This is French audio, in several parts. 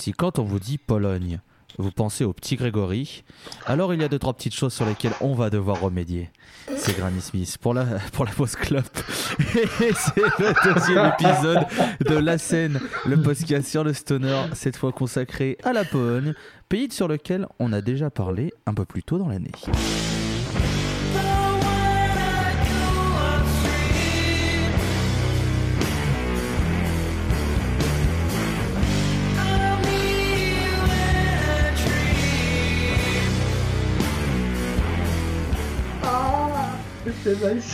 si quand on vous dit Pologne, vous pensez au petit Grégory, alors il y a deux trois petites choses sur lesquelles on va devoir remédier. C'est Granny Smith pour la pour la pause club. Et c'est le deuxième épisode de La scène, le podcast sur le stoner, cette fois consacré à la Pologne, pays sur lequel on a déjà parlé un peu plus tôt dans l'année.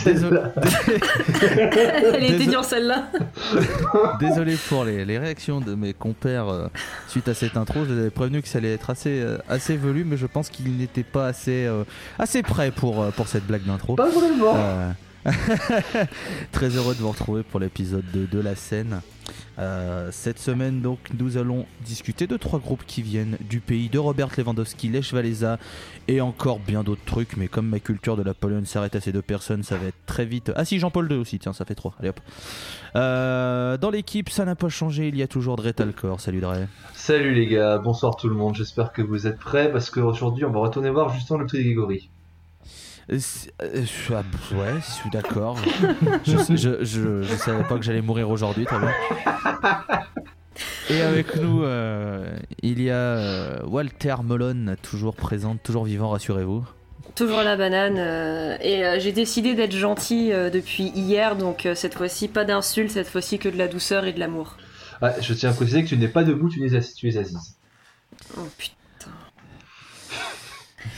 Désolé, Elle était Désolé. dure celle-là. désolé pour les, les réactions de mes compères euh, suite à cette intro. Je les avais prévenu que ça allait être assez, euh, assez velu, mais je pense qu'ils n'étaient pas assez, euh, assez prêts pour, euh, pour cette blague d'intro. Pas vraiment. Euh, Très heureux de vous retrouver pour l'épisode 2 de la scène. Euh, cette semaine, donc, nous allons discuter de trois groupes qui viennent du pays de Robert Lewandowski, Lech Walesa et encore bien d'autres trucs. Mais comme ma culture de la Pologne s'arrête à ces deux personnes, ça va être très vite. Ah, si, Jean-Paul II aussi, tiens, ça fait trois. Allez hop. Euh, dans l'équipe, ça n'a pas changé. Il y a toujours Dre Talcor. Salut Dre. Salut les gars, bonsoir tout le monde, j'espère que vous êtes prêts parce qu'aujourd'hui on va retourner voir justement le petit Grégory. Euh, ah, ouais, je suis d'accord. je, je, je, je savais pas que j'allais mourir aujourd'hui, très bien. Et avec nous, euh, il y a euh, Walter Molon, toujours présent, toujours vivant, rassurez-vous. Toujours la banane. euh, et euh, j'ai décidé d'être gentil euh, depuis hier, donc euh, cette fois-ci pas d'insultes, cette fois-ci que de la douceur et de l'amour. Ah, je tiens à préciser que tu n'es pas debout, tu es, assis- tu es assise. Oh putain.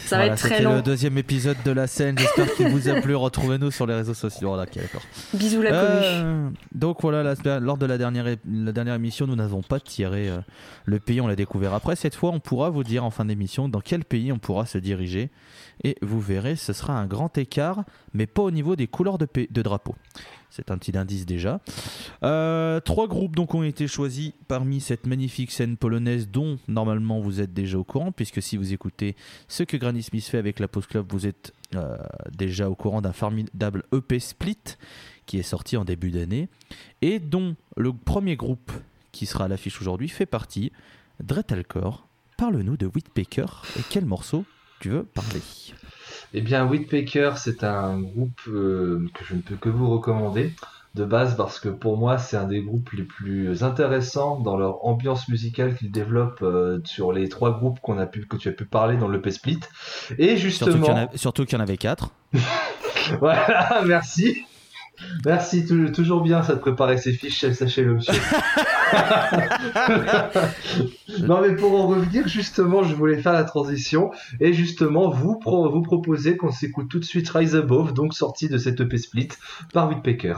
Ça va être très long. le deuxième épisode de la scène. J'espère qu'il vous a plu. Retrouvez-nous sur les réseaux sociaux. Voilà, d'accord. Bisous la. Euh, donc voilà, la- lors de la dernière, é- la dernière émission, nous n'avons pas tiré euh, le pays, on l'a découvert après. Cette fois, on pourra vous dire en fin d'émission dans quel pays on pourra se diriger. Et vous verrez, ce sera un grand écart, mais pas au niveau des couleurs de drapeau. C'est un petit indice déjà. Euh, trois groupes donc ont été choisis parmi cette magnifique scène polonaise dont normalement vous êtes déjà au courant, puisque si vous écoutez ce que Granny Smith fait avec la Pause Club, vous êtes euh, déjà au courant d'un formidable EP Split qui est sorti en début d'année et dont le premier groupe qui sera à l'affiche aujourd'hui fait partie. Dretalcore, parle-nous de Whitpecker et quel morceau tu veux parler Eh bien, Whitpecker, c'est un groupe euh, que je ne peux que vous recommander de base parce que pour moi, c'est un des groupes les plus intéressants dans leur ambiance musicale qu'ils développent euh, sur les trois groupes qu'on a pu, que tu as pu parler dans le Split. Et Surtout qu'il y, en justement, surtout qu'il y en avait quatre. voilà, merci. Merci, tou- toujours bien ça de préparer ses fiches, sachez-le, monsieur. non, mais pour en revenir, justement, je voulais faire la transition et justement vous, pro- vous proposer qu'on s'écoute tout de suite Rise Above, donc sorti de cette EP Split par Whitpecker.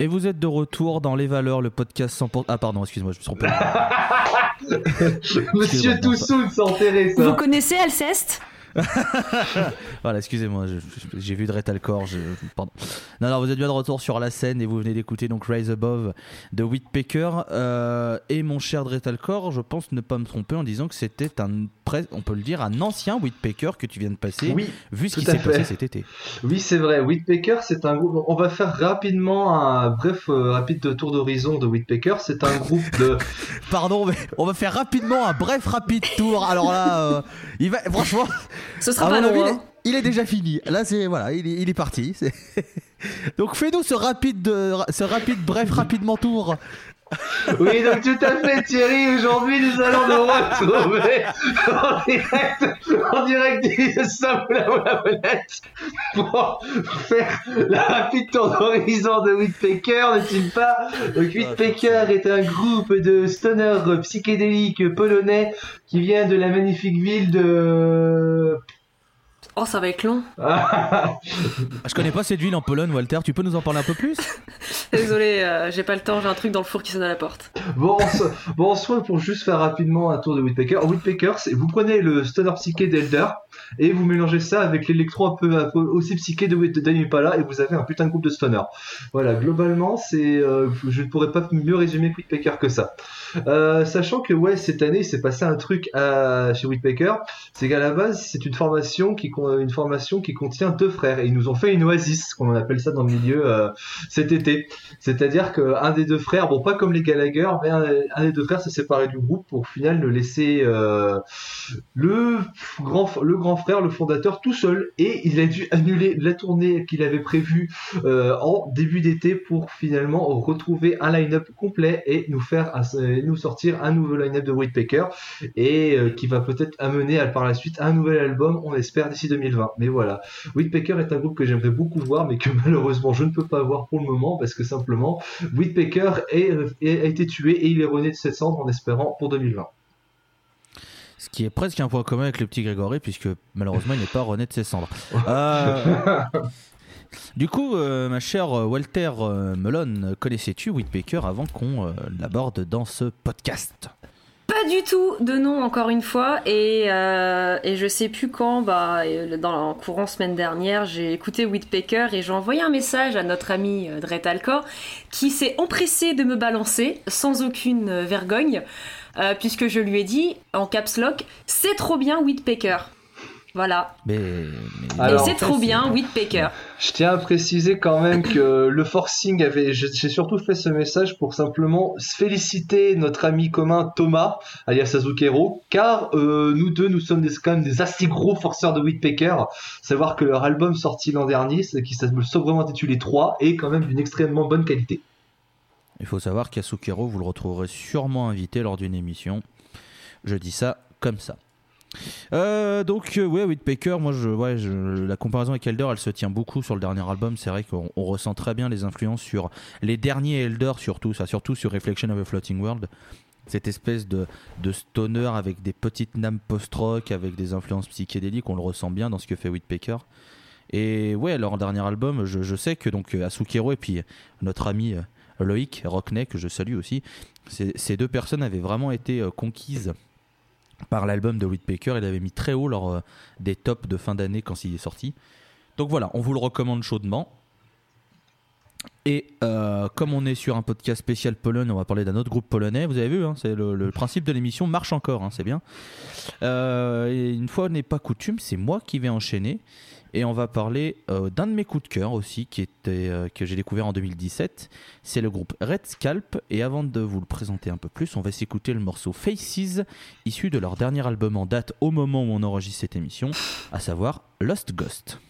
Et vous êtes de retour dans Les Valeurs, le podcast 100%. Ah, pardon, excuse-moi, je me suis trompé. Monsieur Toussoun s'enterrer, ça. Vous connaissez Alceste? voilà, excusez-moi, j'ai vu Dretalcore. Je... Pardon. Non, non, vous êtes bien de retour sur la scène et vous venez d'écouter donc Rise Above de Whitpecker. Euh, et mon cher Dretalcore, je pense ne pas me tromper en disant que c'était un, on peut le dire, un ancien Whitpecker que tu viens de passer. Oui, vu ce qui s'est passé cet été. Oui, c'est vrai. Whitpecker, c'est un groupe. On va faire rapidement un bref, euh, rapide tour d'horizon de Whitpecker. C'est un groupe de. Pardon, mais on va faire rapidement un bref, rapide tour. Alors là, euh, il va, franchement. Ce sera pas long. Hein. Il est déjà fini. Là, c'est voilà, il est, il est parti. Donc, fais-nous ce rapide, ce rapide, bref, rapidement tour oui, donc tout à fait, Thierry. Aujourd'hui, nous allons nous retrouver en direct, en direct du la Molette pour faire la rapide tour d'horizon de Whitpecker, n'est-il pas? Donc, Whitpecker est un groupe de stoner psychédéliques polonais qui vient de la magnifique ville de Oh, ça va être long. je connais pas cette ville en Pologne, Walter. Tu peux nous en parler un peu plus? Désolé, euh, j'ai pas le temps. J'ai un truc dans le four qui sonne à la porte. Bon, bon, soit pour juste faire rapidement un tour de Whitpecker. Whitpecker, vous prenez le stoner psyché d'Elder et vous mélangez ça avec l'électro un peu, aussi psyché de Pala et vous avez un putain de groupe de stoner. Voilà, globalement, c'est, euh, je ne pourrais pas mieux résumer Whitpecker que ça. Euh, sachant que ouais, cette année, il s'est passé un truc à, chez Whitpecker, c'est qu'à la base, c'est une formation qui une formation qui contient deux frères et ils nous ont fait une oasis, comme on appelle ça dans le milieu euh, cet été. C'est-à-dire qu'un des deux frères, bon pas comme les Gallagher, mais un, des deux frères s'est séparé du groupe pour au final le laisser le grand le grand frère, le fondateur, tout seul et il a dû annuler la tournée qu'il avait prévue en début d'été pour finalement retrouver un line-up complet et nous faire nous sortir un nouveau line-up de Whitepacker et euh, qui va peut-être amener à, par la suite un nouvel album, on espère d'ici 2020. Mais voilà, Whitepacker est un groupe que j'aimerais beaucoup voir, mais que malheureusement je ne peux pas voir pour le moment parce que simplement Whitepacker est, a été tué et il est rené de ses cendres en espérant pour 2020. Ce qui est presque un point commun avec le petit Grégory, puisque malheureusement il n'est pas rené de ses cendres. Euh, du coup, euh, ma chère Walter euh, Melon, connaissais-tu Whitbaker avant qu'on euh, l'aborde dans ce podcast? Pas du tout de nom encore une fois et, et je sais plus quand bah dans le courant semaine dernière j'ai écouté Whitpaker et j'ai envoyé un message à notre ami Dret Alcor qui s'est empressé de me balancer sans aucune vergogne puisque je lui ai dit en caps lock c'est trop bien Whitpaker voilà. Mais, c'est trop bien, Whitpaker. Je tiens à préciser quand même que le forcing avait. J'ai surtout fait ce message pour simplement féliciter notre ami commun Thomas, alias Azukero, car euh, nous deux, nous sommes des, quand même des assez gros forceurs de Whitpaker. Savoir que leur album sorti l'an dernier, qui s'appelle sobrement intitulé 3, est quand même d'une extrêmement bonne qualité. Il faut savoir qu'Asukero, vous le retrouverez sûrement invité lors d'une émission. Je dis ça comme ça. Euh, donc euh, ouais Whitpaker moi je, ouais, la comparaison avec Elder elle se tient beaucoup sur le dernier album c'est vrai qu'on ressent très bien les influences sur les derniers Elder surtout ça surtout sur Reflection of a Floating World cette espèce de, stoner avec des petites names post-rock avec des influences psychédéliques on le ressent bien dans ce que fait Whitpaker et ouais leur dernier album je, je sais que donc Asukero et puis notre ami euh, Loïc Rockney que je salue aussi ces deux personnes avaient vraiment été conquises par l'album de Whitpaker. Il avait mis très haut lors euh, des tops de fin d'année quand il est sorti. Donc voilà, on vous le recommande chaudement. Et euh, comme on est sur un podcast spécial Pologne, on va parler d'un autre groupe polonais. Vous avez vu, hein, c'est le, principe de l'émission marche encore, hein, c'est bien. Euh, une fois n'est pas coutume, c'est moi qui vais enchaîner. Et on va parler euh, d'un de mes coups de cœur aussi, qui était, euh, que j'ai découvert en 2017. C'est le groupe Red Scalp. Et avant de vous le présenter un peu plus, on va s'écouter le morceau Faces, issu de leur dernier album en date au moment où on enregistre cette émission, à savoir Lost Ghost.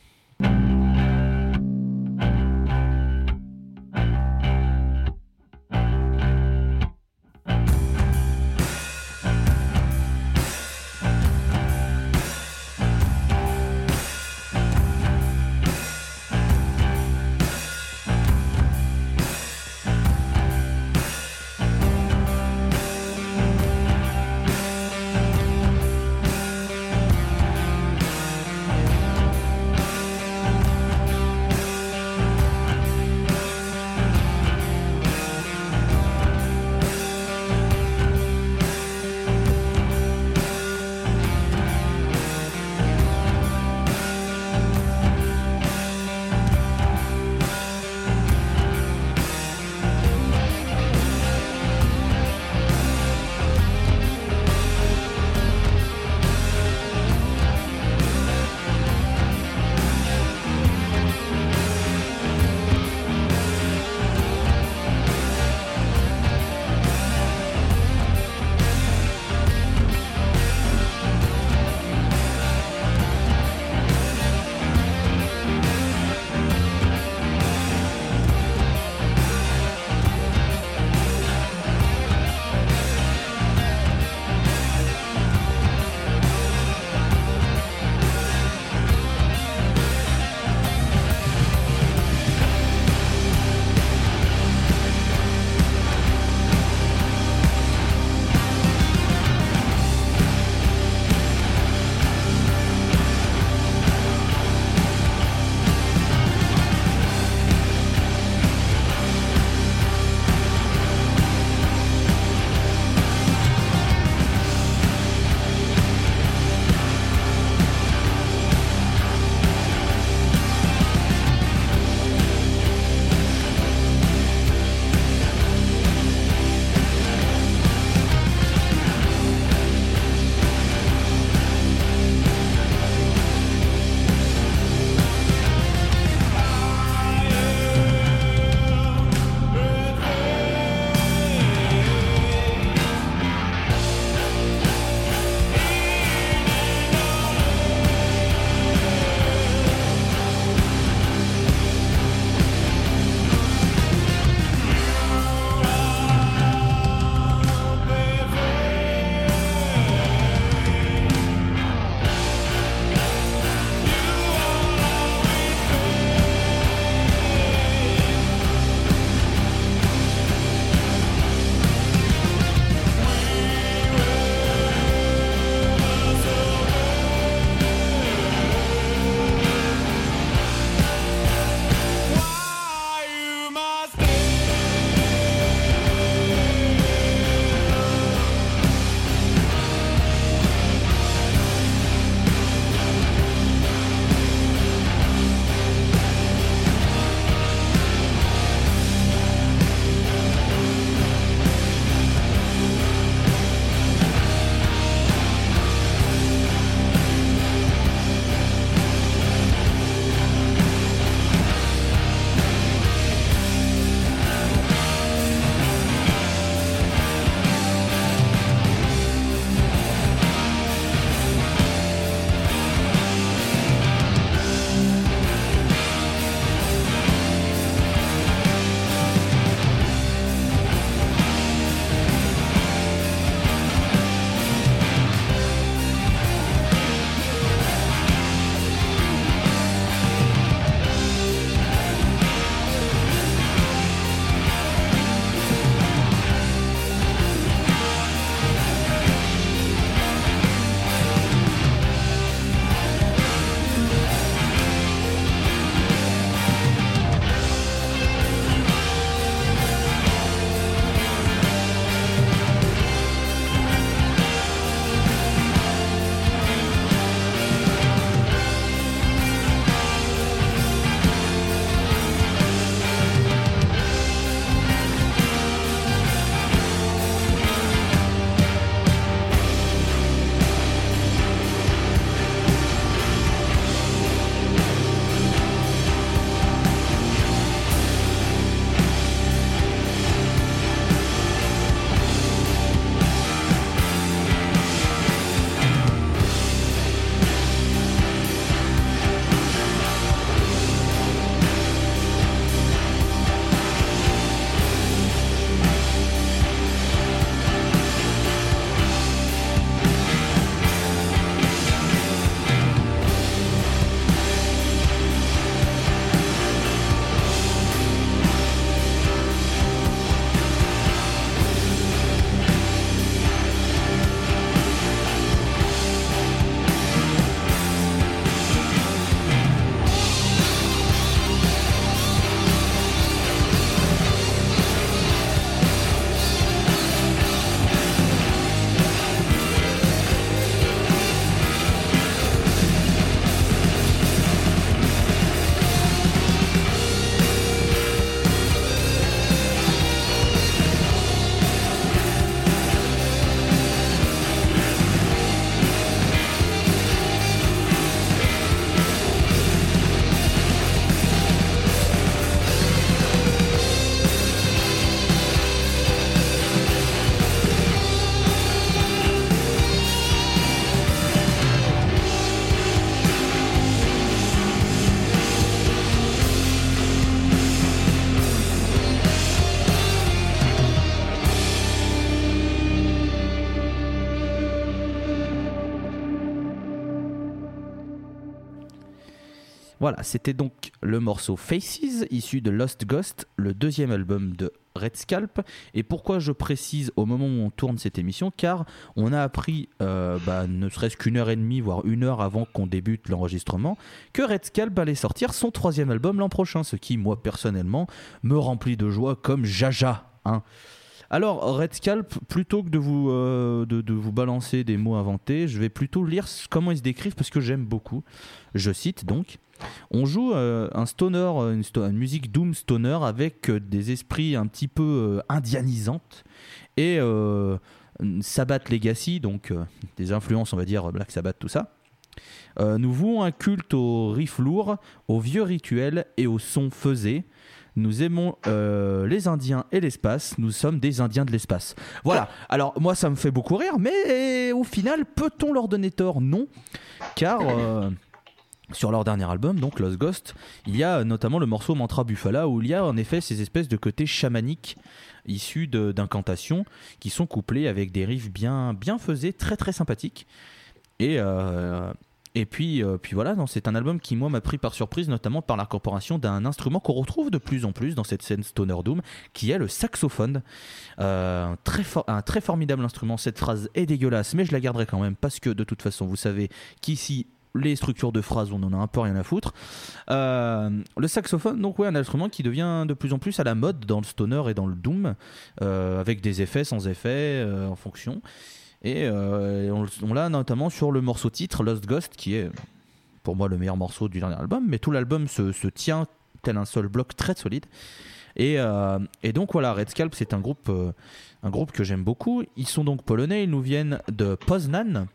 Voilà, c'était donc le morceau Faces, issu de Lost Ghost, le deuxième album de Red Scalp. Et pourquoi je précise au moment où on tourne cette émission Car on a appris, euh, bah, ne serait-ce qu'une heure et demie, voire une heure avant qu'on débute l'enregistrement, que Red Scalp allait sortir son troisième album l'an prochain, ce qui, moi, personnellement, me remplit de joie comme Jaja. Hein. Alors, Red Scalp, plutôt que de vous, euh, de, vous balancer des mots inventés, je vais plutôt lire comment ils se décrivent parce que j'aime beaucoup. Je cite donc On joue euh, un stoner, une, une, musique doom stoner avec euh, des esprits un petit peu indianisantes et Sabbath Legacy, donc des influences, on va dire Black Sabbath, tout ça. nous vouons un culte aux riffs lourds, aux vieux rituels et aux sons faisés. Nous aimons euh, les Indiens et l'espace. Nous sommes des Indiens de l'espace. Voilà. Alors moi, ça me fait beaucoup rire, mais au final, peut-on leur donner tort? Non, car euh, sur leur dernier album, donc Lost Ghost, il y a notamment le morceau Mantra Buffala où il y a en effet ces espèces de côtés chamaniques issus d'incantations qui sont couplés avec des riffs bien bien faisés, très très sympathiques. Et euh, et puis, euh, puis voilà, c'est un album qui, moi, m'a pris par surprise, notamment par l'incorporation d'un instrument qu'on retrouve de plus en plus dans cette scène Stoner Doom, qui est le saxophone. Euh, très un très formidable instrument. Cette phrase est dégueulasse, mais je la garderai quand même, parce que de toute façon, vous savez qu'ici, les structures de phrases, on en a un peu rien à foutre. Euh, le saxophone, donc ouais, un instrument qui devient de plus en plus à la mode dans le stoner et dans le doom, avec des effets sans effets en fonction. Et euh, on, l'a notamment sur le morceau titre Lost Ghost, qui est pour moi le meilleur morceau du dernier album, mais tout l'album se, tient tel un seul bloc très solide. Et, euh, donc voilà, Red Scalp, c'est un groupe, euh, un groupe que j'aime beaucoup. Ils sont donc polonais, ils nous viennent de Poznan.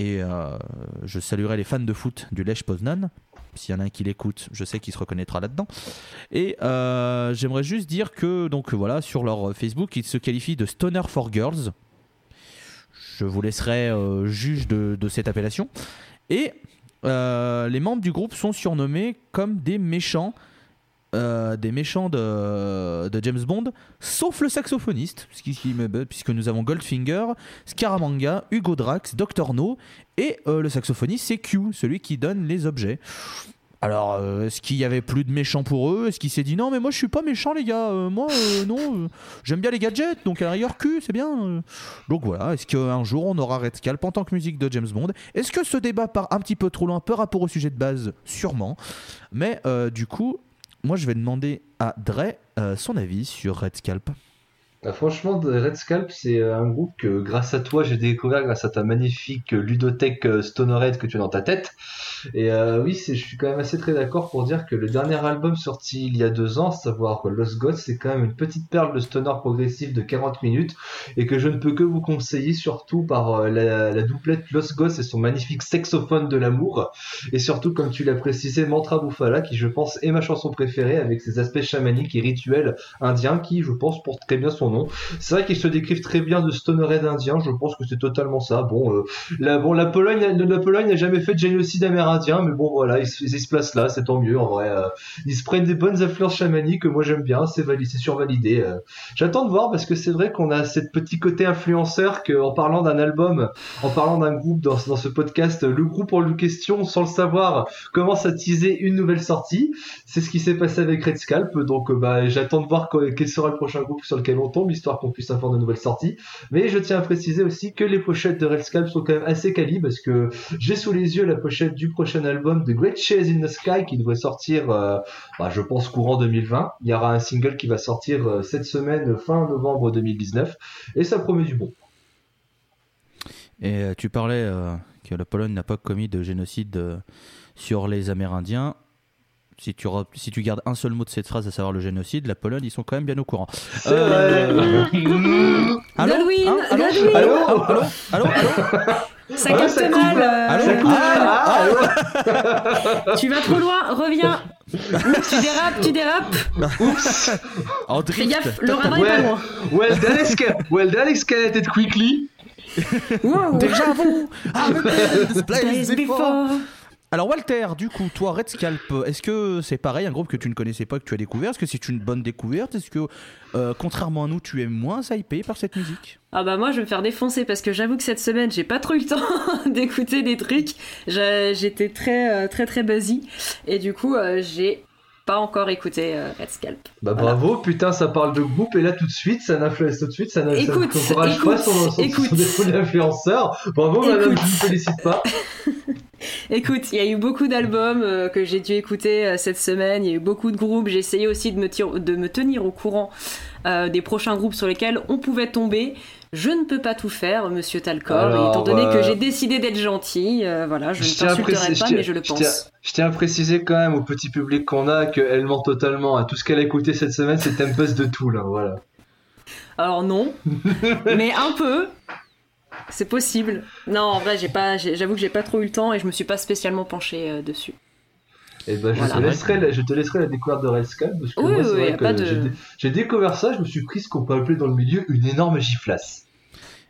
Et je saluerai les fans de foot du Lech Poznan. S'il y en a un qui l'écoute, je sais qu'il se reconnaîtra là-dedans. Et j'aimerais juste dire que donc voilà, sur leur Facebook, ils se qualifient de Stoner for Girls. Je vous laisserai euh, juge de, cette appellation. Et euh, les membres du groupe sont surnommés comme des méchants. Euh, des méchants de, James Bond, sauf le saxophoniste, puisque nous avons Goldfinger, Scaramanga, Hugo Drax, Dr. No, et le saxophoniste c'est Q, celui qui donne les objets. Alors, euh, est-ce qu'il y avait plus de méchants pour eux? Est-ce qu'il s'est dit non, mais moi je suis pas méchant, les gars. Euh, moi, euh, non, j'aime bien les gadgets, donc à l'arrière cul, c'est bien. Donc voilà, est-ce qu'un jour on aura Red Scalp en tant que musique de James Bond? Est-ce que ce débat part un petit peu trop loin par rapport au sujet de base? Sûrement. Mais du coup, moi je vais demander à Dre son avis sur Red Scalp. Bah, franchement, Red Scalp, c'est euh, un groupe que grâce à toi, j'ai découvert grâce à ta magnifique euh, ludothèque euh, Stonerhead que tu as dans ta tête. Et oui, je suis quand même assez très d'accord pour dire que le dernier album sorti il y a deux ans, savoir Lost Gods, c'est quand même une petite perle de stoner progressif de 40 minutes et que je ne peux que vous conseiller, surtout par la, doublette Lost Gods et son magnifique saxophone de l'amour. Et surtout, comme tu l'as précisé, Mantra Bufala, qui je pense est ma chanson préférée avec ses aspects chamaniques et rituels indiens qui, je pense, portent très bien son c'est vrai qu'ils se décrivent très bien de stonerhead indien, je pense que c'est totalement ça. Bon, euh, la, bon, la Pologne, la Pologne n'a jamais fait de génocide amérindien, mais bon, voilà, ils, se placent là, c'est tant mieux en vrai. Euh. ils se prennent des bonnes influences chamaniques que moi j'aime bien, c'est validé, c'est survalidé. Euh. J'attends de voir parce que c'est vrai qu'on a cette petit côté influenceur qu'en parlant d'un album, en parlant d'un groupe dans, dans ce podcast, le groupe en question, sans le savoir, commence à teaser une nouvelle sortie. C'est ce qui s'est passé avec Red Scalp, donc bah, j'attends de voir quel sera le prochain groupe sur lequel on tombe histoire qu'on puisse avoir de nouvelles sorties. Mais je tiens à préciser aussi que les pochettes de Red Scalp sont quand même assez quali parce que j'ai sous les yeux la pochette du prochain album de Great Chase in the Sky qui devrait sortir, euh, bah, je pense, courant 2020. Il y aura un single qui va sortir euh, cette semaine, fin novembre 2019, et ça promet du bon. Et euh, tu parlais que la Pologne n'a pas commis de génocide sur les Amérindiens si tu, si tu gardes un seul mot de cette phrase, à savoir le génocide, la Pologne, ils sont quand même bien au courant. Euh... allô, Godwin, hein allô, allô, allô, allô, allô, Ça capte mal. Euh... Ah, allô, tu vas trop loin, reviens. tu dérapes, tu dérapes. Oups. En Fais gaffe, le radar well, est pas loin. Well, that, esca well, that escalated quickly. Wow. Déjà vous. Ah, place before. Alors Walter, du coup, toi Red Scalp, est-ce que c'est pareil, un groupe que tu ne connaissais pas, que tu as découvert? Est-ce que c'est une bonne découverte? Est-ce que, euh, contrairement à nous, tu es moins hypé par cette musique? Ah bah moi je vais me faire défoncer parce que j'avoue que cette semaine j'ai pas trop eu le temps d'écouter des trucs. J'étais très euh, très très busy. Et du coup euh, j'ai pas encore écouté Red Scalp. Bah bravo, putain, ça parle de groupe et là tout de suite, ça n'influence tout de suite, ça n'encourage pas son, son, son défaut d'influenceur. Bravo, madame, je ne félicite pas. Écoute, il y a eu beaucoup d'albums euh, que j'ai dû écouter euh, cette semaine, il y a eu beaucoup de groupes, j'ai essayé aussi de me, de me, tenir au courant euh, des prochains groupes sur lesquels on pouvait tomber. Je ne peux pas tout faire, monsieur Talcor, étant donné que j'ai décidé d'être gentil, voilà, je, ne t'insulterai pas, mais je le pense. Je tiens à préciser quand même au petit public qu'on a qu'elle ment totalement. Tout ce qu'elle a écouté cette semaine, c'est Tempest de tout, là, voilà. Alors non, mais un peu, c'est possible. Non, en vrai, j'ai pas, j'avoue que j'ai pas trop eu le temps et je me suis pas spécialement penché euh, dessus. Et eh ben, je, te laisserai la, je te laisserai la découverte de Red Skull parce que moi, c'est vrai que j'ai découvert ça, je me suis pris ce qu'on peut appeler dans le milieu une énorme giflasse.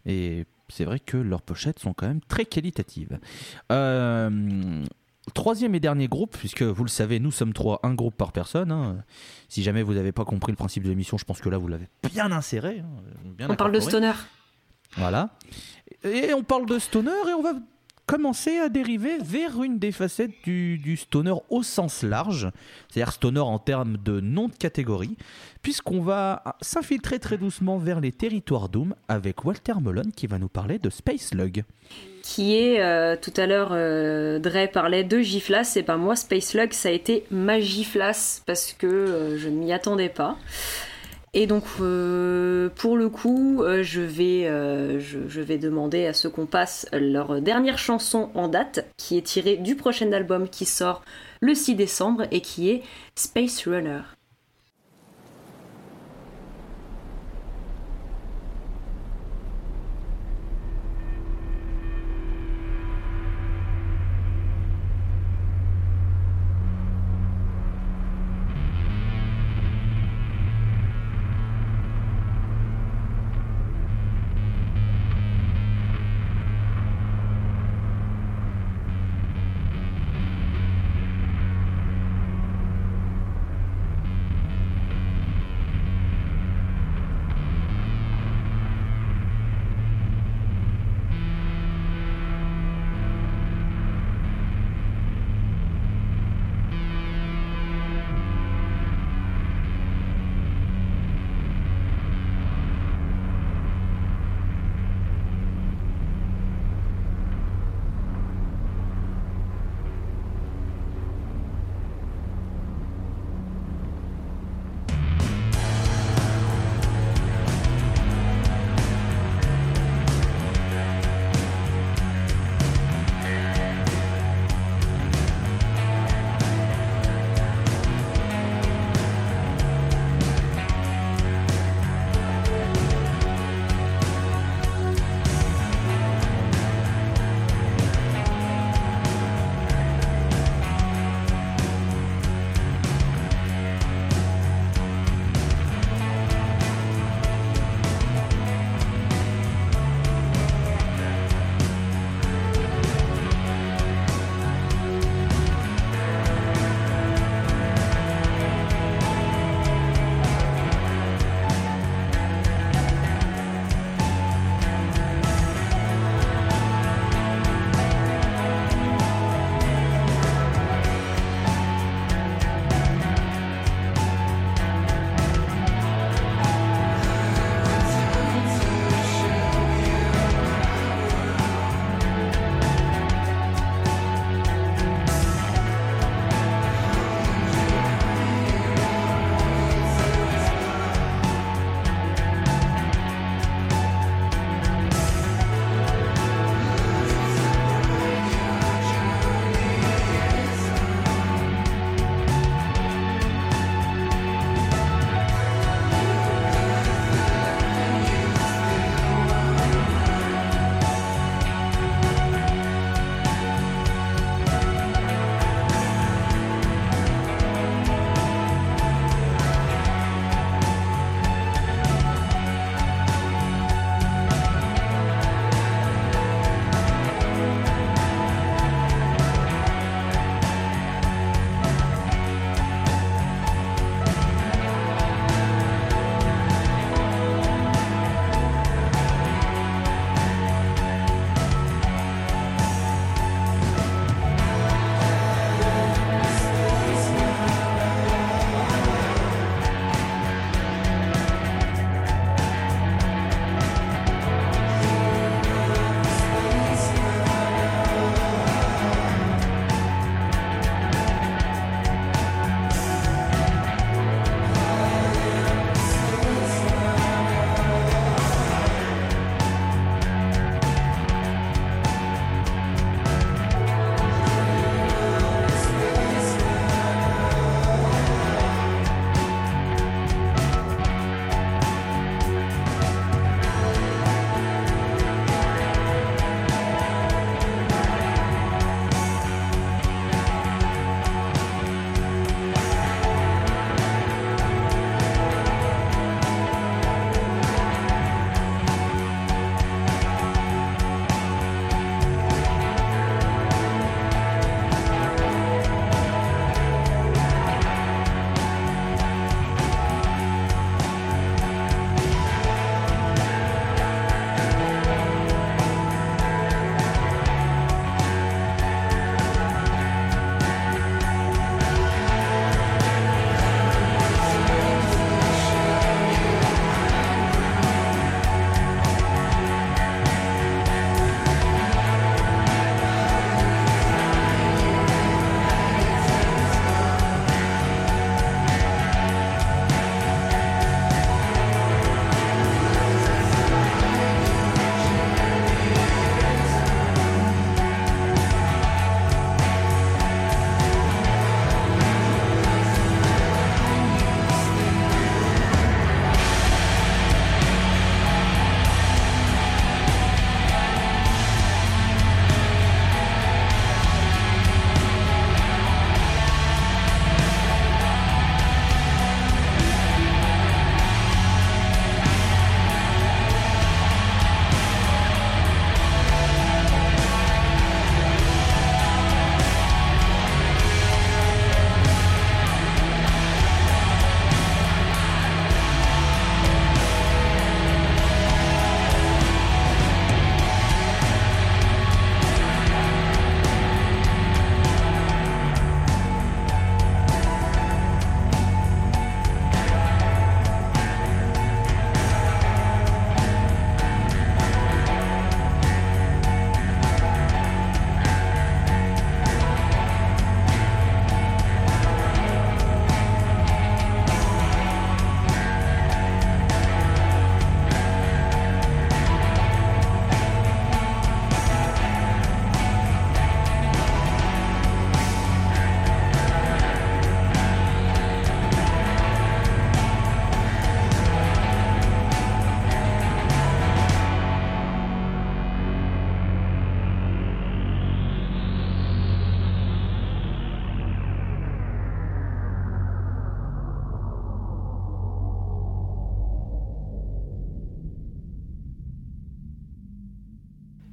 Et c'est vrai que leurs pochettes sont quand même très qualitatives. Euh, troisième et dernier groupe, puisque vous le savez, nous sommes trois, un groupe par personne. Hein. Si jamais vous n'avez pas compris le principe de l'émission, je pense que là vous l'avez bien inséré. Hein, on parle de stoner. Voilà. Et on parle de stoner et on va commencer à dériver vers une des facettes du, stoner au sens large, c'est-à-dire stoner en termes de nom de catégorie, puisqu'on va s'infiltrer très doucement vers les territoires Doom avec Walter Mullen qui va nous parler de Space Lug. Qui est, euh, tout à l'heure, euh, Dre parlait de Giflas, et pas moi, Space Lug, ça a été ma Giflas, parce que euh, je ne m'y attendais pas. Et donc, euh, pour le coup, euh, je, vais, euh, je, vais demander à ceux qu'on passe leur dernière chanson en date, qui est tirée du prochain album qui sort le 6 décembre et qui est Space Runner.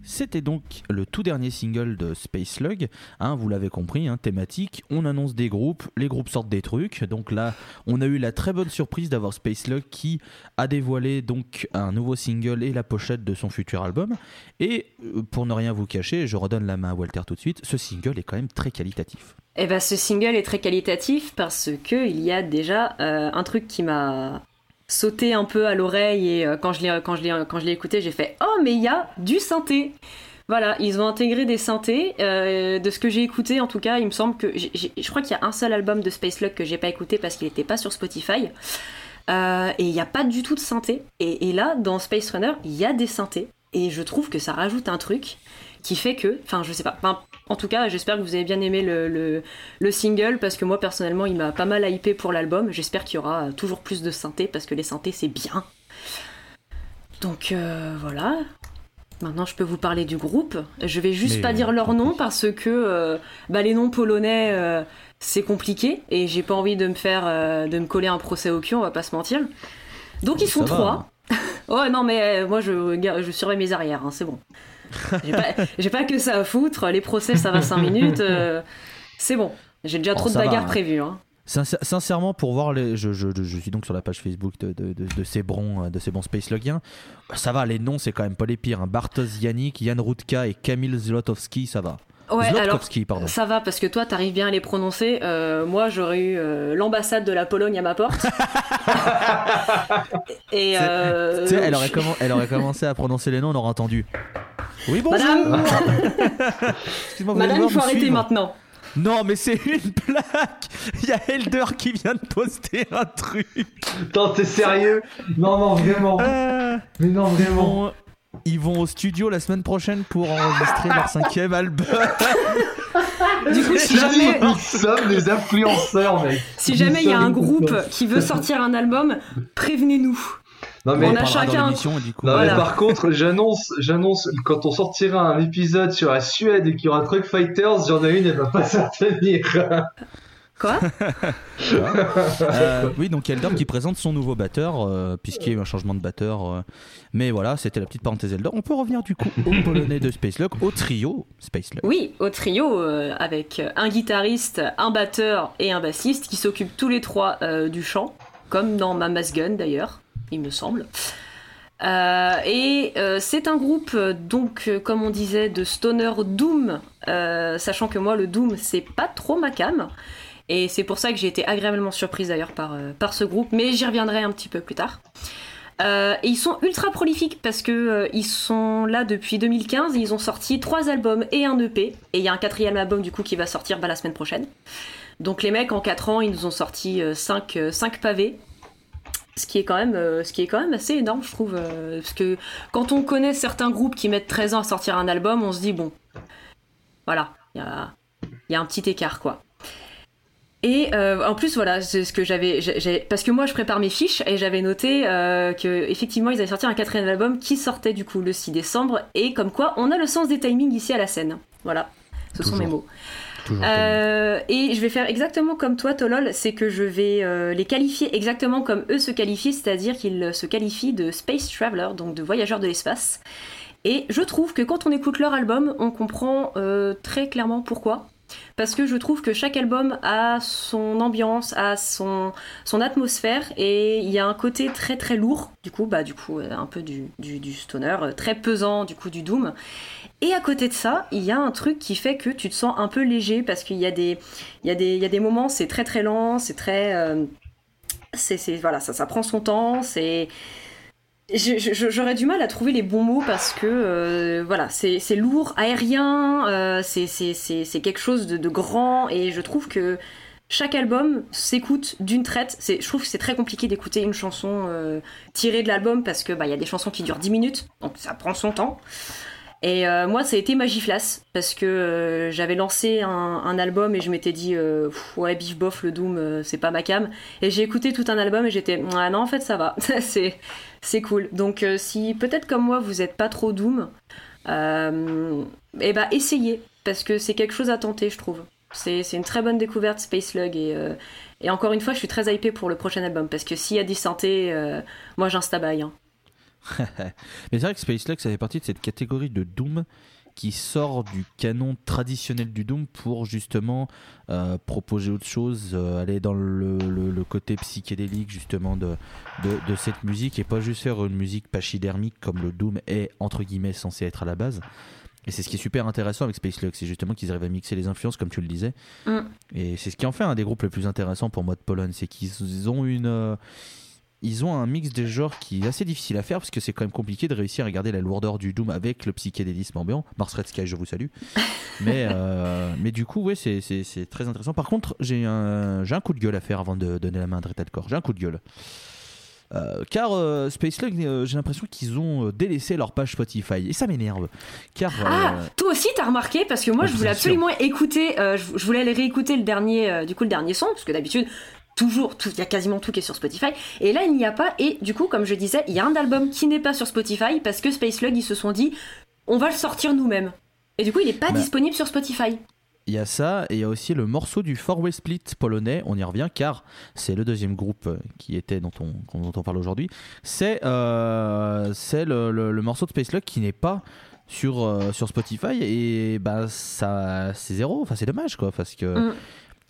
C'était donc le tout dernier single de Space Slug. Hein, vous l'avez compris, hein, thématique. On annonce des groupes, les groupes sortent des trucs. Donc là, on a eu la très bonne surprise d'avoir Space Slug qui a dévoilé donc un nouveau single et la pochette de son futur album. Et euh, pour ne rien vous cacher, je redonne la main à Walter tout de suite. Ce single est quand même très qualitatif. Eh ben, ce single est très qualitatif parce que il y a déjà euh, un truc qui m'a sauté un peu à l'oreille et euh, quand je l'ai écouté, j'ai fait "Oh, mais il y a du synthé." Voilà, ils ont intégré des synthés. Euh, de ce que j'ai écouté, en tout cas, il me semble que je crois qu'il y a un seul album de Space Luck que j'ai pas écouté parce qu'il n'était pas sur Spotify. Euh, et il n'y a pas du tout de synthé. Et, là, dans Space Runner, il y a des synthés. Et je trouve que ça rajoute un truc qui fait que, enfin, je sais pas. En tout cas, j'espère que vous avez bien aimé le, le, single parce que moi, personnellement, il m'a pas mal hypé pour l'album. J'espère qu'il y aura toujours plus de synthé parce que les synthés, c'est bien. Donc euh, voilà. Maintenant, je peux vous parler du groupe. Je vais juste pas dire leur nom parce que euh, bah, les noms polonais, euh, c'est compliqué et j'ai pas envie de me faire, de me coller un procès au cul, on va pas se mentir. Donc ils sont trois. oh non, mais moi je, je surveille mes arrières, hein, c'est bon. J'ai pas, que ça à foutre. Les procès, ça va 5 minutes. Euh, c'est bon. J'ai déjà trop de bagarres hein. prévues. Hein. Sincèrement, pour voir les, je, je, je, suis donc sur la page Facebook de, de, de, ces bons, de ces bons space logiens. Ça va, les noms, c'est quand même pas les pires. Hein. Bartosz Yannick, Jan Rutka et Kamil Zlotowski, ça va. Ouais, alors, ça va parce que toi, t'arrives bien à les prononcer. Euh, moi, j'aurais eu euh, l'ambassade de la Pologne à ma porte. et euh, elle, aurait elle aurait commencé à prononcer les noms, on aurait entendu. Oui, bonjour. Madame, Madame il faut arrêter maintenant. Non, mais c'est une plaque Il y a Elder qui vient de poster un truc Attends, t'es sérieux? Non, non, vraiment Mais non, vraiment ils vont au studio la semaine prochaine pour enregistrer leur cinquième album. du coup, si jamais. Nous sommes des influenceurs, mec. Si jamais il y a un groupe qui veut sortir un album, prévenez-nous. Non mais on a chacun. Non, mais par contre, j'annonce, j'annonce quand on sortira un épisode sur la Suède et qu'il y aura Truck Fighters, j'en ai une, elle va pas se tenir. Quoi? Euh, Oui, donc Eldor qui présente son nouveau batteur, euh, puisqu'il y a eu un changement de batteur. Euh. mais voilà, c'était la petite parenthèse Eldor. On peut revenir du coup au polonais de Space Lock, au trio Space Lock. Oui, au trio, avec un guitariste, un batteur et un bassiste qui s'occupent tous les trois du chant, comme dans Mama's Gun d'ailleurs, il me semble. et c'est un groupe, donc, comme on disait, de stoner doom, sachant que moi, le doom, c'est pas trop ma cam. Et c'est pour ça que j'ai été agréablement surprise d'ailleurs par, euh, par ce groupe, mais j'y reviendrai un petit peu plus tard. Euh, et ils sont ultra prolifiques parce que euh, ils sont là depuis 2015 ils ont sorti trois albums et un EP. Et il y a un quatrième album du coup qui va sortir bah, la semaine prochaine. Donc les mecs en 4 ans ils nous ont sorti 5, pavés. Ce qui, est quand même, ce qui est quand même assez énorme je trouve. parce que quand on connaît certains groupes qui mettent 13 ans à sortir un album, on se dit bon, voilà, il y a, y a un petit écart quoi. Et euh, en plus, voilà, c'est ce que j'avais, parce que moi, je prépare mes fiches et j'avais noté euh, que effectivement, ils avaient sorti un quatrième album qui sortait du coup le 6 décembre et comme quoi, on a le sens des timings ici à la scène. Voilà, ce sont mes mots. Euh, et je vais faire exactement comme toi, Tolol, c'est que je vais les qualifier exactement comme eux se qualifient, c'est-à-dire qu'ils se qualifient de space traveler, donc de voyageurs de l'espace. Et je trouve que quand on écoute leur album, on comprend très clairement pourquoi parce que je trouve que chaque album a son ambiance, a son, son atmosphère et il y a un côté très très lourd, du coup, bah du coup euh, un peu du, du, stoner, euh, très pesant du coup du doom. Et à côté de ça, il y a un truc qui fait que tu te sens un peu léger parce qu'il y a des, il y a des, il y a des moments, c'est très très lent, c'est très, euh, c'est, voilà, ça, ça prend son temps, c'est J'aurais du mal à trouver les bons mots parce que euh, voilà, c'est lourd, aérien, euh, c'est quelque chose de, grand et je trouve que chaque album s'écoute d'une traite. Je trouve que c'est très compliqué d'écouter une chanson tirée de l'album parce que bah il y a des chansons qui durent 10 minutes, donc ça prend son temps. Et euh, moi, ça a été Magiflas, parce que euh, j'avais lancé un, album et je m'étais dit, euh, ouais, bif bof, le Doom, c'est pas ma cam. Et j'ai écouté tout un album et j'étais, ah non, en fait, ça va, c'est, c'est cool. Donc, si peut-être comme moi, vous êtes pas trop Doom, eh bah, essayez, parce que c'est quelque chose à tenter, je trouve. C'est, une très bonne découverte, Space Lug, et, et encore une fois, je suis très hypée pour le prochain album, parce que s'il y a du synthé, moi, j'instabaille. Hein. Mais c'est vrai que Space Slug, ça fait partie de cette catégorie de Doom qui sort du canon traditionnel du Doom pour justement euh, proposer autre chose, euh, aller dans le, le- le côté psychédélique justement de, de, de cette musique et pas juste faire une musique pachydermique comme le Doom est entre guillemets censé être à la base. Et c'est ce qui est super intéressant avec Space Slug, c'est justement qu'ils arrivent à mixer les influences comme tu le disais. Mm. Et c'est ce qui en fait un des groupes les plus intéressants pour moi de Pologne, c'est qu'ils ont une... euh, ils ont un mix des genres qui est assez difficile à faire parce que c'est quand même compliqué de réussir à garder la lourdeur du Doom avec le psychédélisme ambiant. Mars Red Sky, je vous salue. mais, euh, mais du coup, ouais, c'est- très intéressant. Par contre, j'ai un, j'ai un coup de gueule à faire avant de donner la main à Dread Core. J'ai un coup de gueule. Euh, car euh, Space Slug, euh, j'ai l'impression qu'ils ont délaissé leur page Spotify et ça m'énerve. Car Ah, toi aussi t'as remarqué parce que moi Oui, je voulais sûr. absolument écouter, je, je voulais aller réécouter le dernier, du coup le dernier son parce que d'habitude toujours, il y a quasiment tout qui est sur Spotify et là il n'y a pas et du coup comme je disais il y a un album qui n'est pas sur Spotify parce que Space Slug ils se sont dit on va le sortir nous-mêmes et du coup il n'est pas Bah. disponible sur Spotify. Il y a ça, et il y a aussi le morceau du Four Way Split polonais, on y revient, car c'est le deuxième groupe euh, qui était dont on, dont on parle aujourd'hui. C'est euh, le, le- le morceau de Space Luck qui n'est pas sur, euh, sur Spotify, et bah, ça c'est zéro, enfin c'est dommage quoi, parce que, Mm.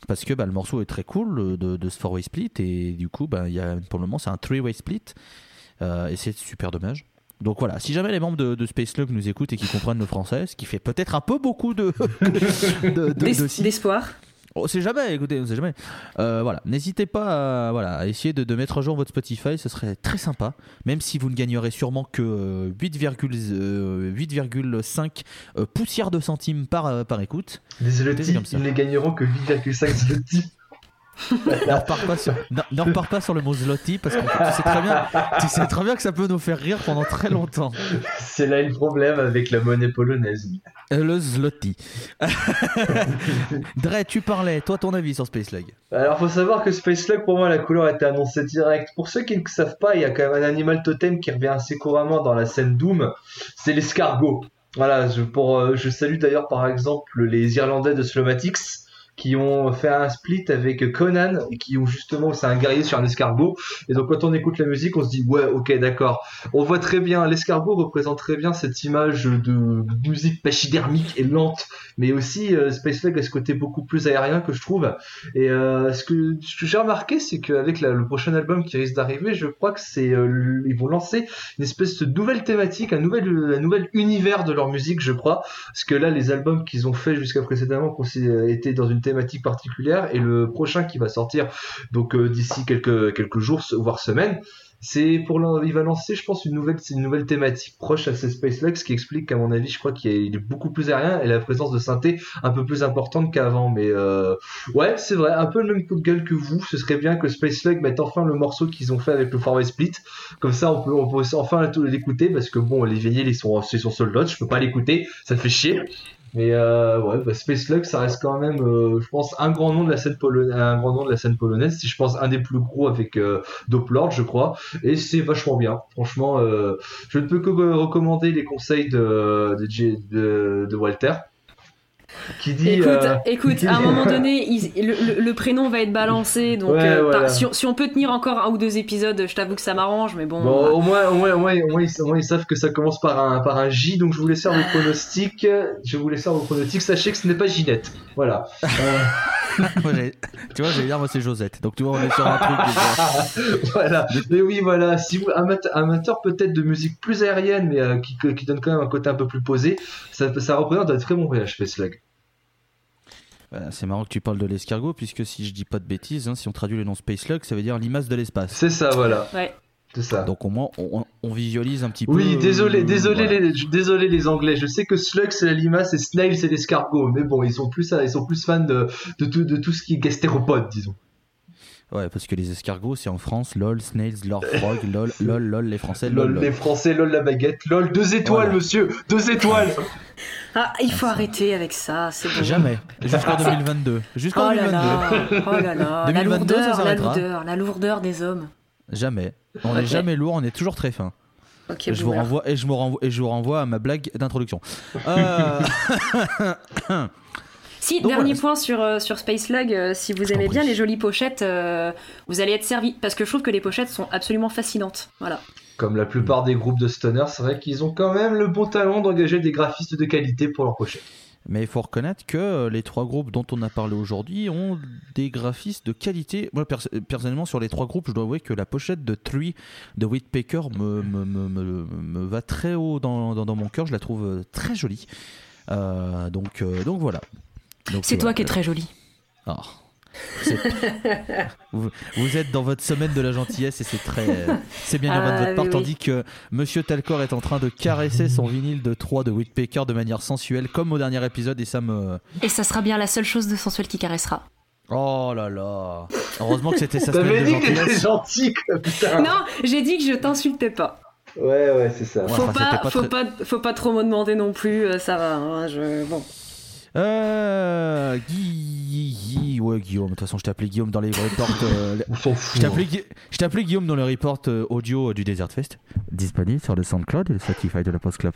Parce que bah, le morceau est très cool de, de ce Four Way Split, et du coup, bah, y a, pour le moment, c'est un Three Way Split, euh, et c'est super dommage. Donc voilà, si jamais les membres de, de Space Lug nous écoutent et qui comprennent le français, ce qui fait peut-être un peu beaucoup de, de, de- On sait jamais, écoutez, on sait jamais. Euh, voilà, n'hésitez pas à, voilà, à essayer de, de mettre à jour votre Spotify, ce serait très sympa. Même si vous ne gagnerez sûrement que euh, 8,5 euh, 8,5, euh, poussières de centimes par, par écoute. Ça. ils ne les gagneront que 8,5 zloty. Ne repars pas sur, ne, ne repars pas sur le mot zloty parce que tu sais, très bien, tu sais très bien que ça peut nous faire rire pendant très longtemps. C'est là le problème avec la monnaie polonaise. Euh, Le zloty. Dre, tu parlais, toi ton avis sur Space Lug Alors, faut savoir que Space Slug, pour moi, la couleur a été annoncée direct. Pour ceux qui ne savent pas, il y a quand même un animal totem qui revient assez couramment dans la scène Doom. C'est l'escargot. Voilà, je, pour, euh, je salue d'ailleurs par exemple les Irlandais de Slomatics qui ont fait un split avec Conan et qui ont justement, c'est un guerrier sur un escargot. Et donc quand on écoute la musique, on se dit ouais, ok, d'accord. On voit très bien, l'escargot représente très bien cette image de musique pachydermique et lente, mais aussi euh, Space Slug a ce côté beaucoup plus aérien que je trouve. Et euh, ce que, ce que j'ai remarqué, c'est qu'avec le prochain album qui risque d'arriver, je crois que c'est euh, ils vont lancer une espèce de nouvelle thématique, un nouvel, un nouvel univers de leur musique, je crois. Parce que là, les albums qu'ils ont fait jusqu'à précédemment euh, étaient dans une thématique particulière, et le prochain qui va sortir donc euh, d'ici quelques quelques jours, voire semaines. C'est pour il va lancer, je pense, une nouvelle, une nouvelle thématique proche à ces Space ce qui explique qu'à mon avis, je crois qu'il est, beaucoup plus aérien et la présence de synthé un peu plus importante qu'avant. Mais euh, ouais, c'est vrai, un peu le même coup de gueule que vous. Ce serait bien que Space Slug mette enfin le morceau qu'ils ont fait avec le Four Way Split. Comme ça, on peut, enfin l'écouter parce que bon, les vieilles, ils sont, sur Sold je peux pas l'écouter, ça fait chier. Mais euh, ouais, bah, Space Slug, ça reste quand même, euh, je pense, un grand nom de la scène polonaise, un grand nom de la scène polonaise. Je pense un des plus gros avec euh, Doplord, je crois. Et c'est vachement bien. Franchement, euh, je ne peux que recommander les conseils de de, de, de Walter, qui dit. Écoute, euh, écoute, à un moment donné, il- le, le- le prénom va être balancé, donc Ouais, euh, voilà. par- si, on, si on peut tenir encore un ou deux épisodes, je t'avoue que ça m'arrange, mais bon. Bon, au moins, au moins, au moins, au moins, ils, au moins, ils savent que ça commence par un, par un J, donc je vous laisse faire vos pronostics. Je vous laisse faire vos pronostics. Sachez que ce n'est pas Ginette. Voilà. Euh, Moi, Tu vois, j'allais dire, moi c'est Josette. Donc tu vois, on est sur un truc. voilà. Mais oui, voilà. Si vous amateur, amateur peut-être de musique plus aérienne, mais euh, qui, qui donne quand même un côté un peu plus posé, ça, ça représente un très bon voyage, Space Voilà, c'est marrant que tu parles de l'escargot, puisque si je dis pas de bêtises, hein, si on traduit le nom Space Lug, ça veut dire limace de l'espace. C'est ça, voilà. Ouais. C'est ça. Donc au moins, on, on visualise un petit peu. Oui, désolé, euh, désolé, voilà. les, désolé les Anglais. Je sais que Slug c'est la limace et Snail c'est l'escargot, mais bon, ils sont plus, ils sont plus fans de, de tout, de tout ce qui est gastéropode, disons. Ouais, parce que les escargots, c'est en France, lol, snails, lord frog, lol, lol, lol, les Français, Lol, lol, lol. les Français, lol la baguette, lol deux étoiles, Voilà. monsieur, deux étoiles. Ah, il faut arrêter avec ça, c'est bon. Jamais. Jusqu'en 2022. Jusqu'en Oh là 2022. là, oh là là, la 2022, ça lourdeur, la s'arrêtera. lourdeur, la lourdeur des hommes. Jamais. On n'est Ok. jamais lourd, on est toujours très fin. Ok, Et je vous boomer. renvoie et je me renvoie et je vous renvoie à ma blague d'introduction. Euh, Si, Donc dernier voilà. point sur, euh, sur Space Lug, euh, si vous Je aimez bien les jolies pochettes, euh, vous allez être servi. Parce que je trouve que les pochettes sont absolument fascinantes. Voilà. Comme la plupart des groupes de stoner, c'est vrai qu'ils ont quand même le bon talent d'engager des graphistes de qualité pour leur pochette. Mais il faut reconnaître que les trois groupes dont on a parlé aujourd'hui ont des graphistes de qualité. Moi, pers- personnellement, sur les trois groupes, je dois avouer que la pochette de Three de Whitpacker me, me, me, me- me va très haut dans, dans, dans mon cœur. Je la trouve très jolie. Euh, donc, euh, donc voilà. C'est toi qui es très jolie. Ah. Vous, vous êtes dans votre semaine de la gentillesse et c'est très euh, c'est bien Ah, de votre part oui, oui. tandis que Monsieur Talcor est en train de caresser son vinyle de 3 de Whitpacker de manière sensuelle comme au dernier épisode et ça me Et ça sera bien la seule chose de sensuel qui caressera. oh là là heureusement que c'était sa semaine de dit que t'étais gentillesse gentil, quoi, putain. Non, j'ai dit que je t'insultais pas. Ouais, ouais, c'est ça. Ouais, Faut, enfin, pas, faut, très- pas, faut pas trop me demander non plus, euh, ça va. hein, je... Bon. Euh, Guy, ouais Guillaume de toute façon je t'ai appelé Guillaume dans les reports euh. Je t'ai appelé, Gui- Guillaume dans le report euh, audio du Desert Fest, disponible sur le SoundCloud et le Spotify de la Post Club.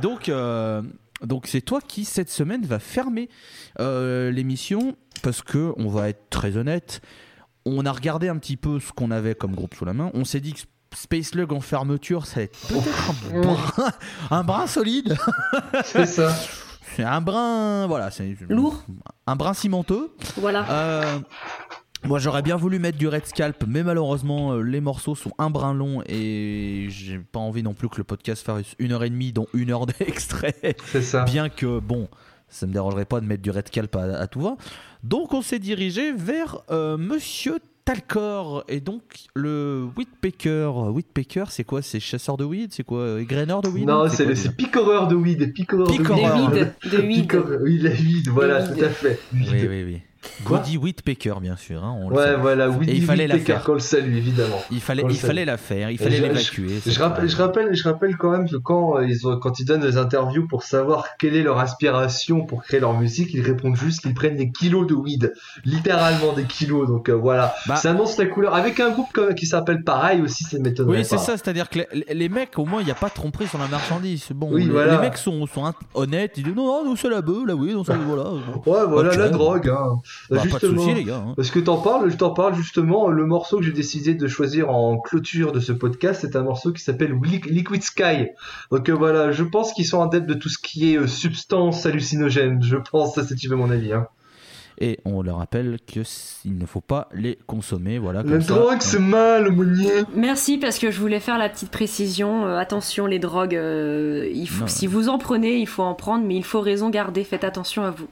Donc, euh, donc c'est toi qui cette semaine va fermer euh, l'émission parce que on va être très honnête. On a regardé un petit peu ce qu'on avait comme groupe sous la main. On s'est dit que Space Lug en fermeture, ça va être peut-être un, brin, un brin solide. C'est ça. C'est un brin, voilà, c'est Lourd. un brin cimenteux. Voilà. Euh, moi j'aurais bien voulu mettre du Red Scalp, mais malheureusement euh, les morceaux sont un brin longs et j'ai pas envie non plus que le podcast fasse une heure et demie, dont une heure d'extrait. C'est ça. bien que bon, ça me dérangerait pas de mettre du Red Scalp à, à tout va. Donc on s'est dirigé vers euh, Monsieur Talcor et donc le Whitpacker. Whitpacker, c'est quoi? C'est chasseur de weed? C'est quoi? Graineur de weed? Non, c'est picoreur de weed. Picoreur de Picoreur. De weed. De weed. Picoreur- Oui, la weed, voilà, tout à fait. Oui, oui, oui. Woody Whitpacker, bien sûr. hein, on Ouais, voilà, Woody Et il fallait la qu'on le salue, évidemment. Il fallait, il fallait la faire, il fallait l'évacuer. c'est Je rappelle, je, rappelle, je rappelle quand même que quand, euh, ils ont, quand ils donnent des interviews pour savoir quelle est leur aspiration pour créer leur musique, ils répondent juste qu'ils prennent des kilos de weed. Littéralement des kilos. Donc euh, voilà. Bah- ça annonce la couleur. Avec un groupe comme- qui s'appelle pareil aussi, ça m'étonnerait Oui, c'est ça, c'est-à-dire que les, les mecs, au moins, il n'y a pas de tromperie sur la marchandise. Bon, Oui, les, voilà. les mecs sont, honnêtes, ils disent non, non, nous c'est la bœuf, là, oui, non, ça, voilà. Ouais, voilà la drogue. Hein. Bah, pas de Justement. soucis, les gars. hein. Parce que t'en parles, je t'en parle justement. Le morceau que j'ai décidé de choisir en clôture de ce podcast, c'est un morceau qui s'appelle Li- Liquid Sky. Donc euh, voilà, je pense qu'ils sont adeptes de tout ce qui est euh, substance hallucinogène. Je pense, ça c'est tu veux mon avis. Hein. Et on leur rappelle qu'il ne faut pas les consommer, voilà. La comme ça. drogue, c'est mal, Mounier. Merci parce que je voulais faire la petite précision. Euh, attention, les drogues, euh, il faut, si vous en prenez, il faut en prendre, mais il faut raison garder. Faites attention à vous.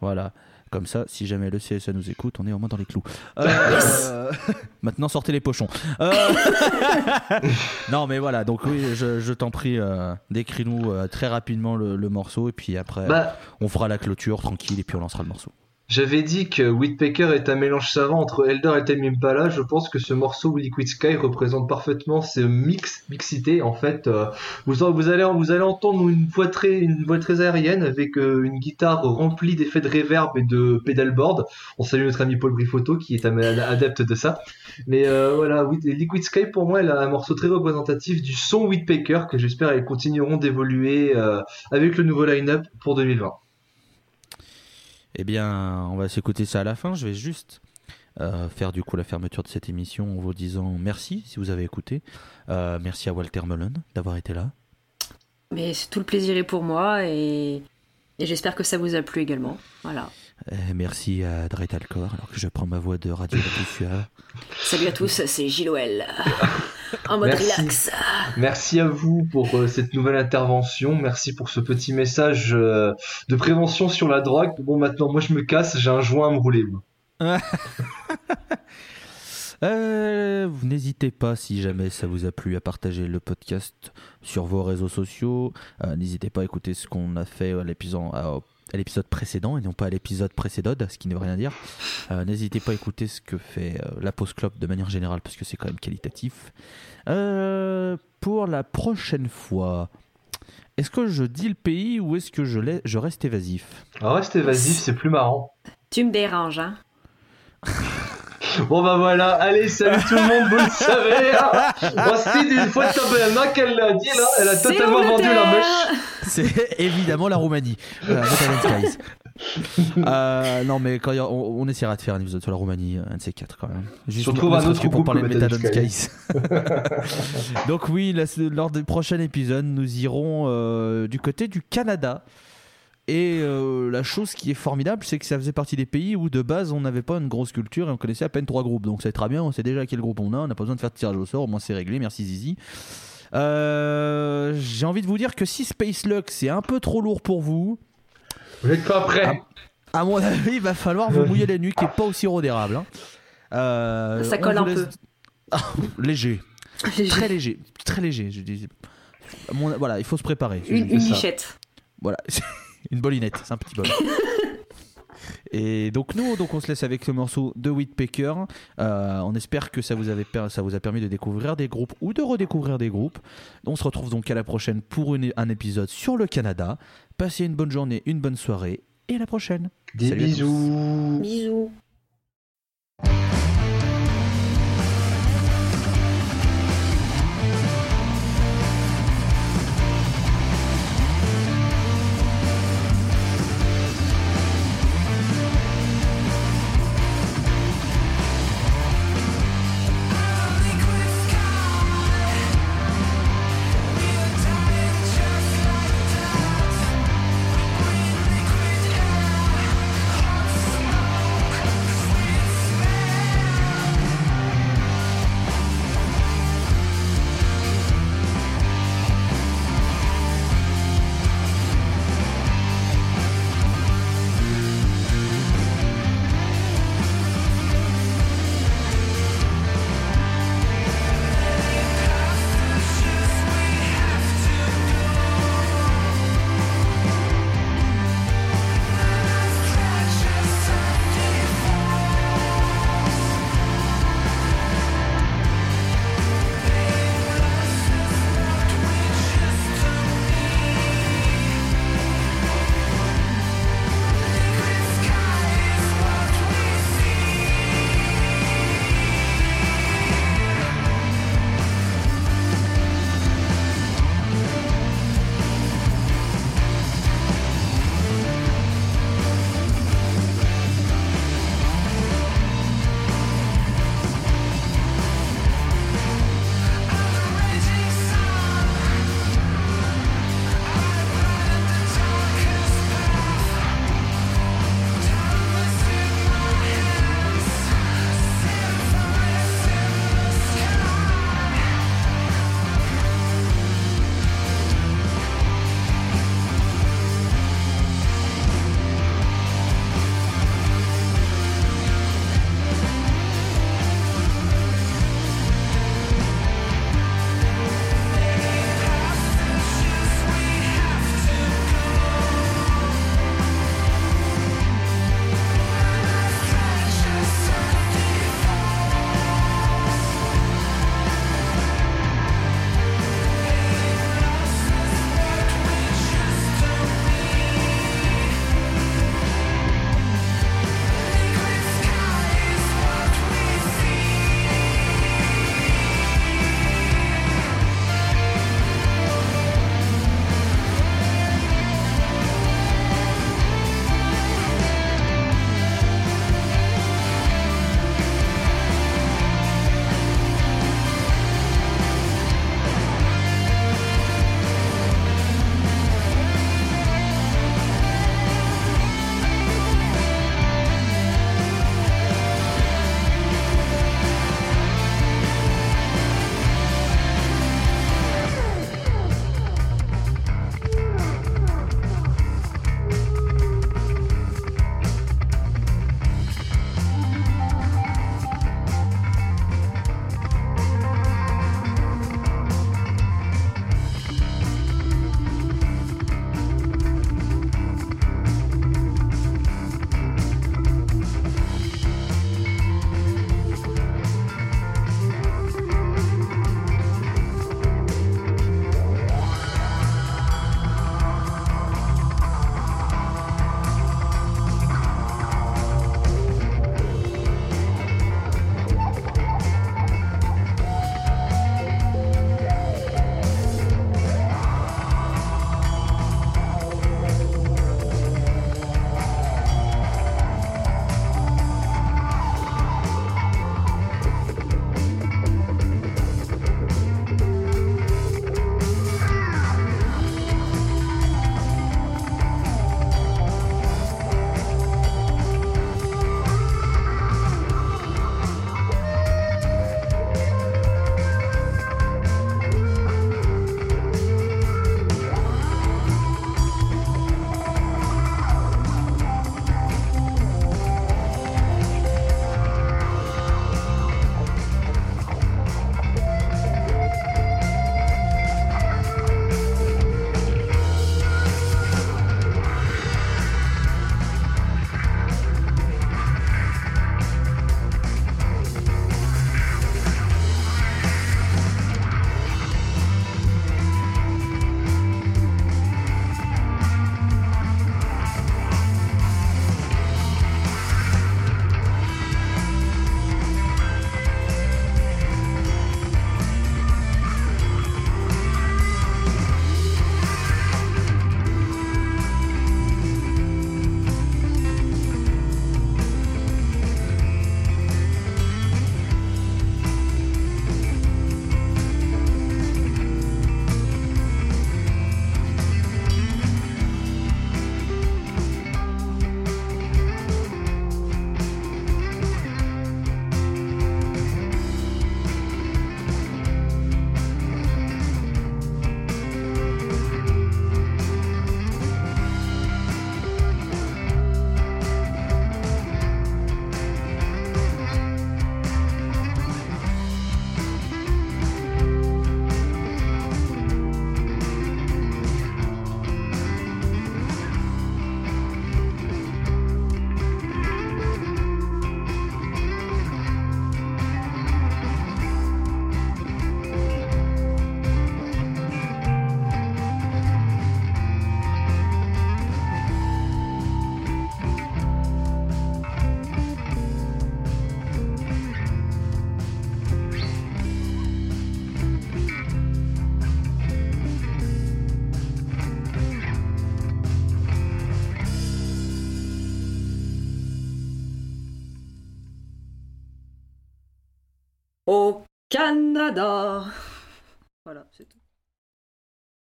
Voilà. Comme ça, si jamais le CSA nous écoute, on est au moins dans les clous. Euh, Maintenant, sortez les pochons. Euh, non, mais voilà. Donc oui, je, je t'en prie, euh, décris-nous très rapidement le, le morceau et puis après, Bah, on fera la clôture tranquille et puis on lancera le morceau. J'avais dit que Whitpecker est un mélange savant entre Elder et Tame Impala. Je pense que ce morceau Liquid Sky représente parfaitement ce mix, mixité. En fait, euh, vous, allez vous allez entendre une voix très une voix très aérienne avec euh, une guitare remplie d'effets de reverb et de pedalboard. On salue notre ami Paul Brifoto qui est un adepte de ça. Mais euh, voilà, Liquid Sky pour moi, elle a un morceau très représentatif du son Whitpecker que j'espère ils continueront d'évoluer euh, avec le nouveau line-up pour 2020. Eh bien, on va s'écouter ça à la fin. Je vais juste euh, faire du coup la fermeture de cette émission en vous disant merci si vous avez écouté. Euh, merci à Walter Mullen d'avoir été là. Mais c'est tout le plaisir est pour moi et, et j'espère que ça vous a plu également. Voilà. Euh, merci à Dre Talcor, alors que je prends ma voix de radio. Salut à tous, c'est Gilles En mode Merci. relax. Merci à vous pour euh, cette nouvelle intervention. Merci pour ce petit message euh, de prévention sur la drogue. Bon, maintenant, moi, je me casse. J'ai un joint à me rouler. moi. Euh, vous N'hésitez pas, si jamais ça vous a plu, à partager le podcast sur vos réseaux sociaux. Euh, N'hésitez pas à écouter ce qu'on a fait à l'épisode, à, l'épisode précédent et non pas à l'épisode précédent, ce qui ne veut rien dire. Euh, N'hésitez pas à écouter ce que fait euh, la Pause Club de manière générale parce que c'est quand même qualitatif. Euh, pour la prochaine fois, est-ce que je dis le pays ou est-ce que je, lai- je reste évasif? Alors, reste évasif, c'est plus marrant. Tu me déranges, hein? Bon, bah voilà. Allez, salut tout le monde, vous le savez. hein. Voici d'une fois de qu'elle l'a dit, là. Elle a totalement vendu la mèche. C'est évidemment la Roumanie. Euh, Metal. Euh, non, mais quand on, essaiera de faire un épisode sur la Roumanie, un de ces quatre quand même. Juste Surtout un autre pour parler de Metadon Skies. Donc oui, lors des prochains épisodes, nous irons euh, du côté du Canada. Et euh, la chose qui est formidable, c'est que ça faisait partie des pays où de base on n'avait pas une grosse culture et on connaissait à peine trois groupes. Donc c'est très bien, on sait déjà quel groupe on a, on n'a pas besoin de faire de tirage au sort, au moins c'est réglé, merci Zizi. J'ai envie de vous dire que si Space Luck c'est un peu trop lourd pour vous, vous n'êtes pas prêt à, mon avis, il va falloir vous mouiller les nuques et pas aussi rodérable. Hein. Euh, ça colle un peu. Ah, léger. Très léger. Très léger. Je dis. Voilà, il faut se préparer. Une, une lichette. Voilà, une bolinette, c'est un petit bol. Et donc nous, donc on se laisse avec ce morceau de Whitpecker. Euh, on espère que ça vous, avait ça vous a permis de découvrir des groupes ou de redécouvrir des groupes. On se retrouve donc à la prochaine pour un épisode sur le Canada. Passez une bonne journée, une bonne soirée et à la prochaine. Des bisous. Bisous.